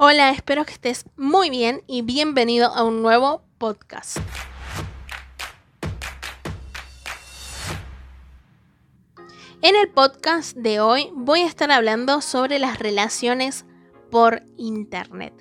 Hola, espero que estés muy bien y bienvenido a un nuevo podcast. En el podcast de hoy voy a estar hablando sobre las relaciones por internet.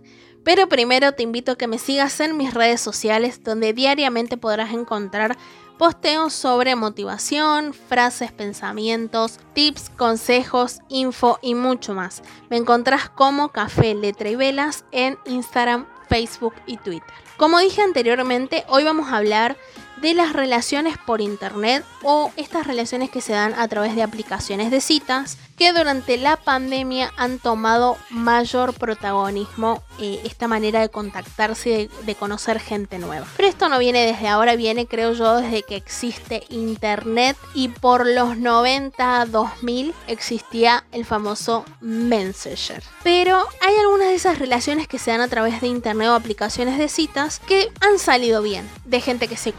Pero primero te invito a que me sigas en mis redes sociales donde diariamente podrás encontrar posteos sobre motivación, frases, pensamientos, tips, consejos, info y mucho más. Me encontrás como Café, Letra y Velas en Instagram, Facebook y Twitter. Como dije anteriormente, hoy vamos a hablar de las relaciones por internet o estas relaciones que se dan a través de aplicaciones de citas que durante la pandemia han tomado mayor protagonismo eh, esta manera de contactarse y de, de, conocer gente nueva. Pero esto no viene desde ahora, viene creo yo desde que existe internet y por los 90 2000 existía el famoso Messenger. Pero hay algunas de esas relaciones que se dan a través de internet o aplicaciones de citas que han salido bien, de gente que se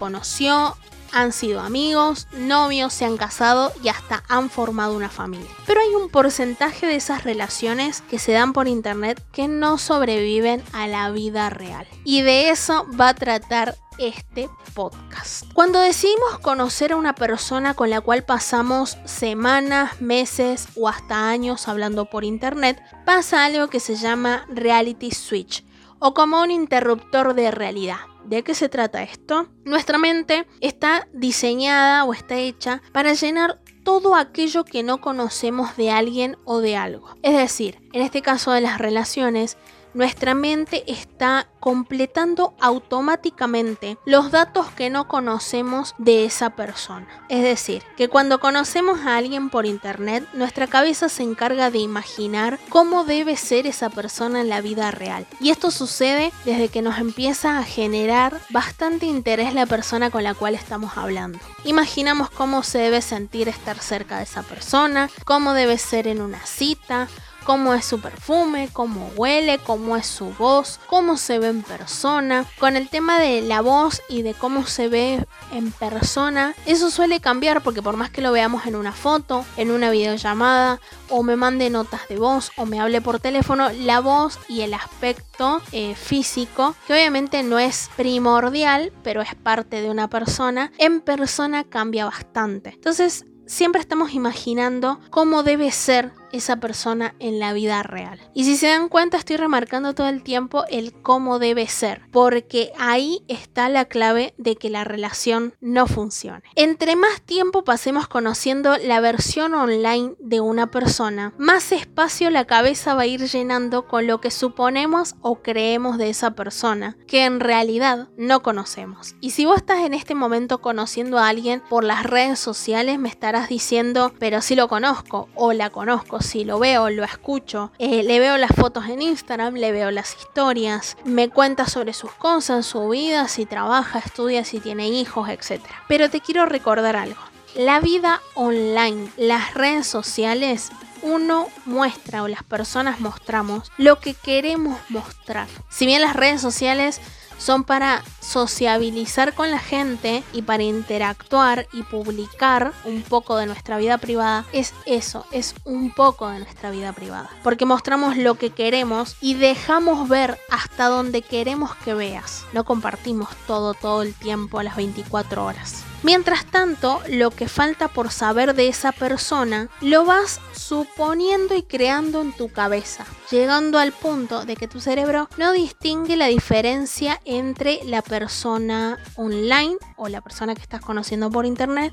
han sido amigos, novios, se han casado y hasta han formado una familia. Pero hay un porcentaje de esas relaciones que se dan por internet que no sobreviven a la vida real. Y de eso va a tratar este podcast. Cuando decidimos conocer a una persona con la cual pasamos semanas, meses o hasta años hablando por internet, pasa algo que se llama reality switch o como un interruptor de realidad. ¿De qué se trata esto? Nuestra mente está diseñada o está hecha para llenar todo aquello que no conocemos de alguien o de algo. Es decir, en este caso de las relaciones, nuestra mente está completando automáticamente los datos que no conocemos de esa persona. Es decir, que cuando conocemos a alguien por internet, nuestra cabeza se encarga de imaginar cómo debe ser esa persona en la vida real. Y esto sucede desde que nos empieza a generar bastante interés la persona con la cual estamos hablando. Imaginamos cómo se debe sentir estar cerca de esa persona, cómo debe ser en una cita, cómo es su perfume, cómo huele, cómo es su voz, cómo se ve en persona. Con el tema de la voz y de cómo se ve en persona, eso suele cambiar porque por más que lo veamos en una foto, en una videollamada, o me mande notas de voz, o me hable por teléfono, la voz y el aspecto eh, físico, que obviamente no es primordial, pero es parte de una persona, en persona cambia bastante. Entonces, siempre estamos imaginando cómo debe ser esa persona en la vida real. Y si se dan cuenta, estoy remarcando todo el tiempo el cómo debe ser, porque ahí está la clave de que la relación no funcione. Entre más tiempo pasemos conociendo la versión online de una persona, más espacio la cabeza va a ir llenando con lo que suponemos o creemos de esa persona, que en realidad no conocemos. Y si vos estás en este momento conociendo a alguien por las redes sociales, me estarás diciendo, pero si lo conozco o la conozco si lo veo, lo escucho, eh, le veo las fotos en Instagram, le veo las historias, me cuenta sobre sus cosas, su vida, si trabaja, estudia, si tiene hijos, etc. Pero te quiero recordar algo. La vida online, las redes sociales uno muestra o las personas mostramos lo que queremos mostrar. Si bien las redes sociales son para sociabilizar con la gente y para interactuar y publicar un poco de nuestra vida privada, es eso, es un poco de nuestra vida privada. Porque mostramos lo que queremos y dejamos ver hasta donde queremos que veas. No compartimos todo todo el tiempo a las 24 horas. Mientras tanto, lo que falta por saber de esa persona lo vas suponiendo y creando en tu cabeza, llegando al punto de que tu cerebro no distingue la diferencia entre la persona online o la persona que estás conociendo por internet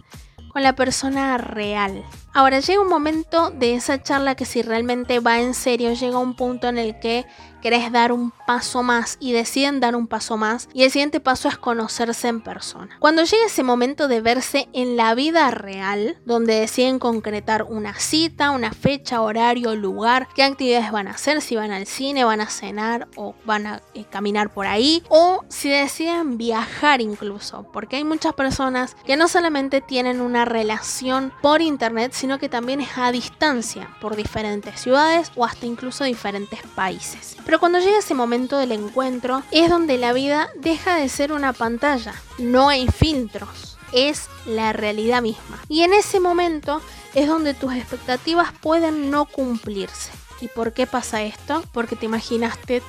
con la persona real. Ahora llega un momento de esa charla que si realmente va en serio, llega un punto en el que querés dar un paso más y deciden dar un paso más y el siguiente paso es conocerse en persona. Cuando llega ese momento de verse en la vida real, donde deciden concretar una cita, una fecha, horario, lugar, qué actividades van a hacer, si van al cine, van a cenar o van a eh, caminar por ahí o si deciden viajar incluso, porque hay muchas personas que no solamente tienen una relación por internet, que también es a distancia por diferentes ciudades o hasta incluso diferentes países. Pero cuando llega ese momento del encuentro es donde la vida deja de ser una pantalla. No hay filtros. Es la realidad misma. Y en ese momento es donde tus expectativas pueden no cumplirse. ¿Y por qué pasa esto? Porque te imaginaste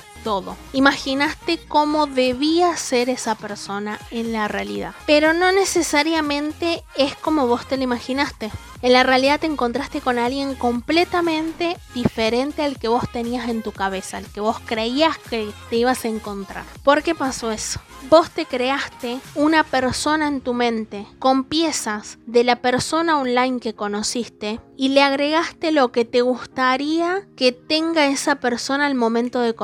Imaginaste cómo debía ser esa persona en la realidad. Pero no necesariamente es como vos te lo imaginaste. En la realidad te encontraste con alguien completamente diferente al que vos tenías en tu cabeza, al que vos creías que te ibas a encontrar. ¿Por qué pasó eso? Vos te creaste una persona en tu mente con piezas de la persona online que conociste y le agregaste lo que te gustaría que tenga esa persona al momento de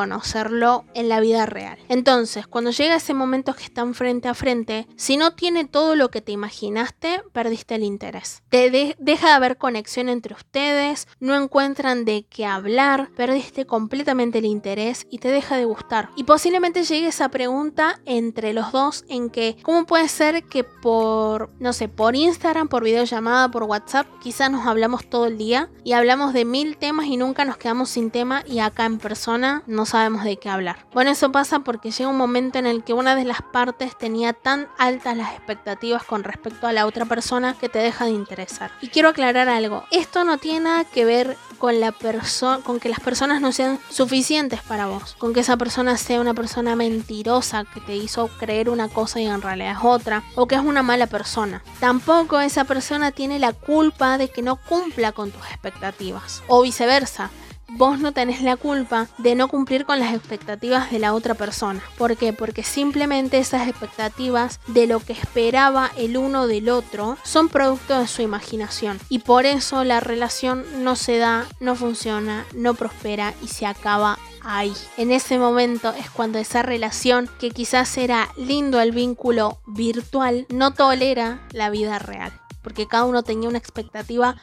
conocerlo en la vida real. Entonces, cuando llega ese momento que están frente a frente, si no tiene todo lo que te imaginaste, perdiste el interés. Te deja de haber conexión entre ustedes, no encuentran de qué hablar, perdiste completamente el interés y te deja de gustar. Y posiblemente llegue esa pregunta entre los dos en que, ¿cómo puede ser que por, no sé, por Instagram, por videollamada, por WhatsApp, quizás nos hablamos todo el día y hablamos de mil temas y nunca nos quedamos sin tema y acá en persona no sabemos de hablar. Bueno, eso pasa porque llega un momento en el que una de las partes tenía tan altas las expectativas con respecto a la otra persona que te deja de interesar. Y quiero aclarar algo, esto no tiene nada que ver con la persona con que las personas no sean suficientes para vos, con que esa persona sea una persona mentirosa que te hizo creer una cosa y en realidad es otra, o que es una mala persona. Tampoco esa persona tiene la culpa de que no cumpla con tus expectativas, o viceversa vos no tenés la culpa de no cumplir con las expectativas de la otra persona. ¿Por qué? Porque simplemente esas expectativas de lo que esperaba el uno del otro son producto de su imaginación. Y por eso la relación no se da, no funciona, no prospera y se acaba ahí. En ese momento es cuando esa relación, que quizás era lindo el vínculo virtual, no tolera la vida real. Porque cada uno tenía una expectativa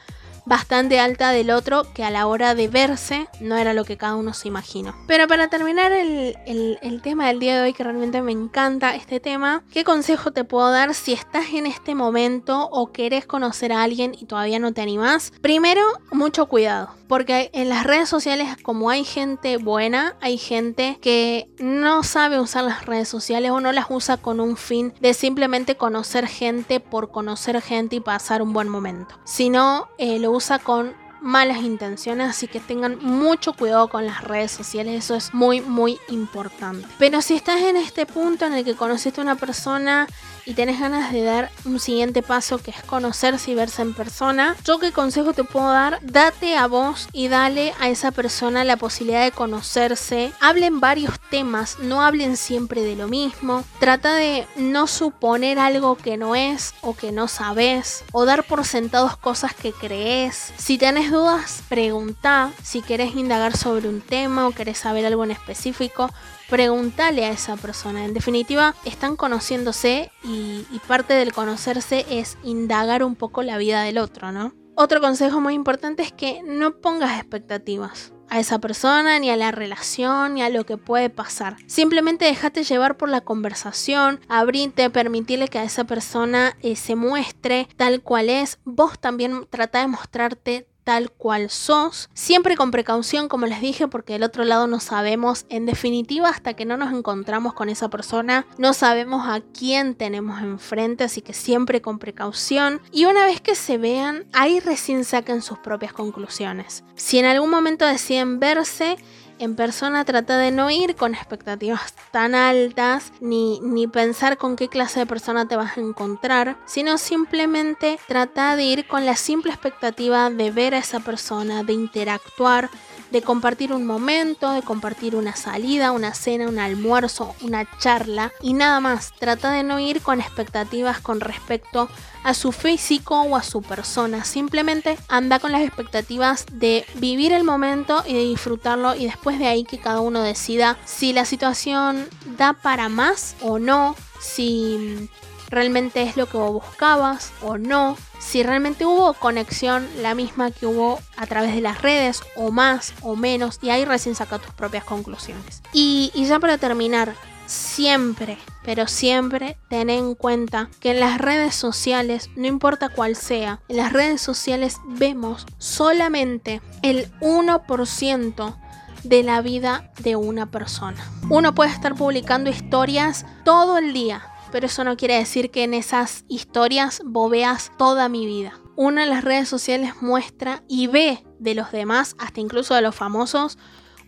bastante alta del otro que a la hora de verse no era lo que cada uno se imaginó. Pero para terminar el, el, tema del día de hoy, que realmente me encanta este tema, ¿qué consejo te puedo dar si estás en este momento o querés conocer a alguien y todavía no te animás? Primero, mucho cuidado, porque en las redes sociales como hay gente buena, hay gente que no sabe usar las redes sociales o no las usa con un fin de simplemente conocer gente por conocer gente y pasar un buen momento, sino eh, lo usa con malas intenciones, así que tengan mucho cuidado con las redes sociales, eso es muy muy importante. Pero si estás en este punto en el que conociste a una persona y tenés ganas de dar un siguiente paso que es conocerse y verse en persona, yo qué consejo te puedo dar, date a vos y dale a esa persona la posibilidad de conocerse. Hablen varios temas, no hablen siempre de lo mismo. Trata de no suponer algo que no es o que no sabes o dar por sentados cosas que crees. Si tenés dudas, pregunta. Si querés indagar sobre un tema o querés saber algo en específico, pregúntale a esa persona. En definitiva, están conociéndose y, parte del conocerse es indagar un poco la vida del otro, ¿no? Otro consejo muy importante es que no pongas expectativas a esa persona, ni a la relación, ni a lo que puede pasar. Simplemente déjate llevar por la conversación, abrirte, permitirle que a esa persona eh, se muestre tal cual es. Vos también trata de mostrarte tal cual sos, siempre con precaución como les dije porque del otro lado no sabemos, en definitiva hasta que no nos encontramos con esa persona, no sabemos a quién tenemos enfrente, así que siempre con precaución y una vez que se vean, ahí recién saquen sus propias conclusiones. Si en algún momento deciden verse, en persona trata de no ir con expectativas tan altas ni, ni pensar con qué clase de persona te vas a encontrar, sino simplemente trata de ir con la simple expectativa de ver a esa persona, de interactuar, de compartir un momento, de compartir una salida, una cena, un almuerzo, una charla y nada más. Trata de no ir con expectativas con respecto a su físico o a su persona. Simplemente anda con las expectativas de vivir el momento y de disfrutarlo y después de ahí que cada uno decida si la situación da para más o no, si realmente es lo que vos buscabas o no, si realmente hubo conexión la misma que hubo a través de las redes o más o menos y ahí recién saca tus propias conclusiones. Y, y ya para terminar, siempre, pero siempre ten en cuenta que en las redes sociales, no importa cuál sea, en las redes sociales vemos solamente el 1% de la vida de una persona. Uno puede estar publicando historias todo el día, pero eso no quiere decir que en esas historias bobeas toda mi vida. Una de las redes sociales muestra y ve de los demás, hasta incluso de los famosos,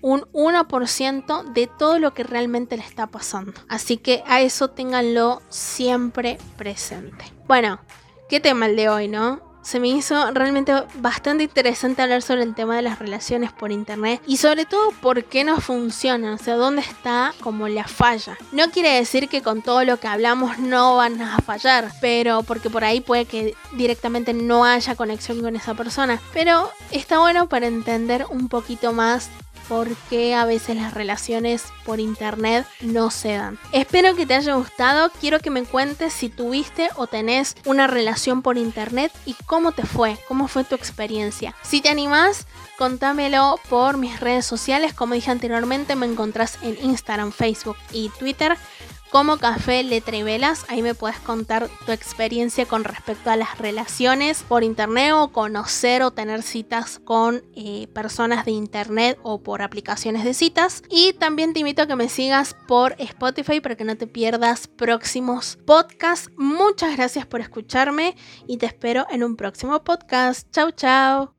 un 1% de todo lo que realmente le está pasando. Así que a eso ténganlo siempre presente. Bueno, qué tema el de hoy, ¿no? Se me hizo realmente bastante interesante hablar sobre el tema de las relaciones por internet y sobre todo por qué no funcionan, o sea, dónde está como la falla. No quiere decir que con todo lo que hablamos no van a fallar, pero porque por ahí puede que directamente no haya conexión con esa persona, pero está bueno para entender un poquito más por qué a veces las relaciones por internet no se dan. Espero que te haya gustado, quiero que me cuentes si tuviste o tenés una relación por internet y cómo te fue, cómo fue tu experiencia. Si te animás, contámelo por mis redes sociales, como dije anteriormente me encontrás en Instagram, Facebook y Twitter como Café Letra y Velas. Ahí me puedes contar tu experiencia con respecto a las relaciones por internet o conocer o tener citas con eh, personas de internet o por aplicaciones de citas. Y también te invito a que me sigas por Spotify para que no te pierdas próximos podcasts. Muchas gracias por escucharme y te espero en un próximo podcast. Chau, chau.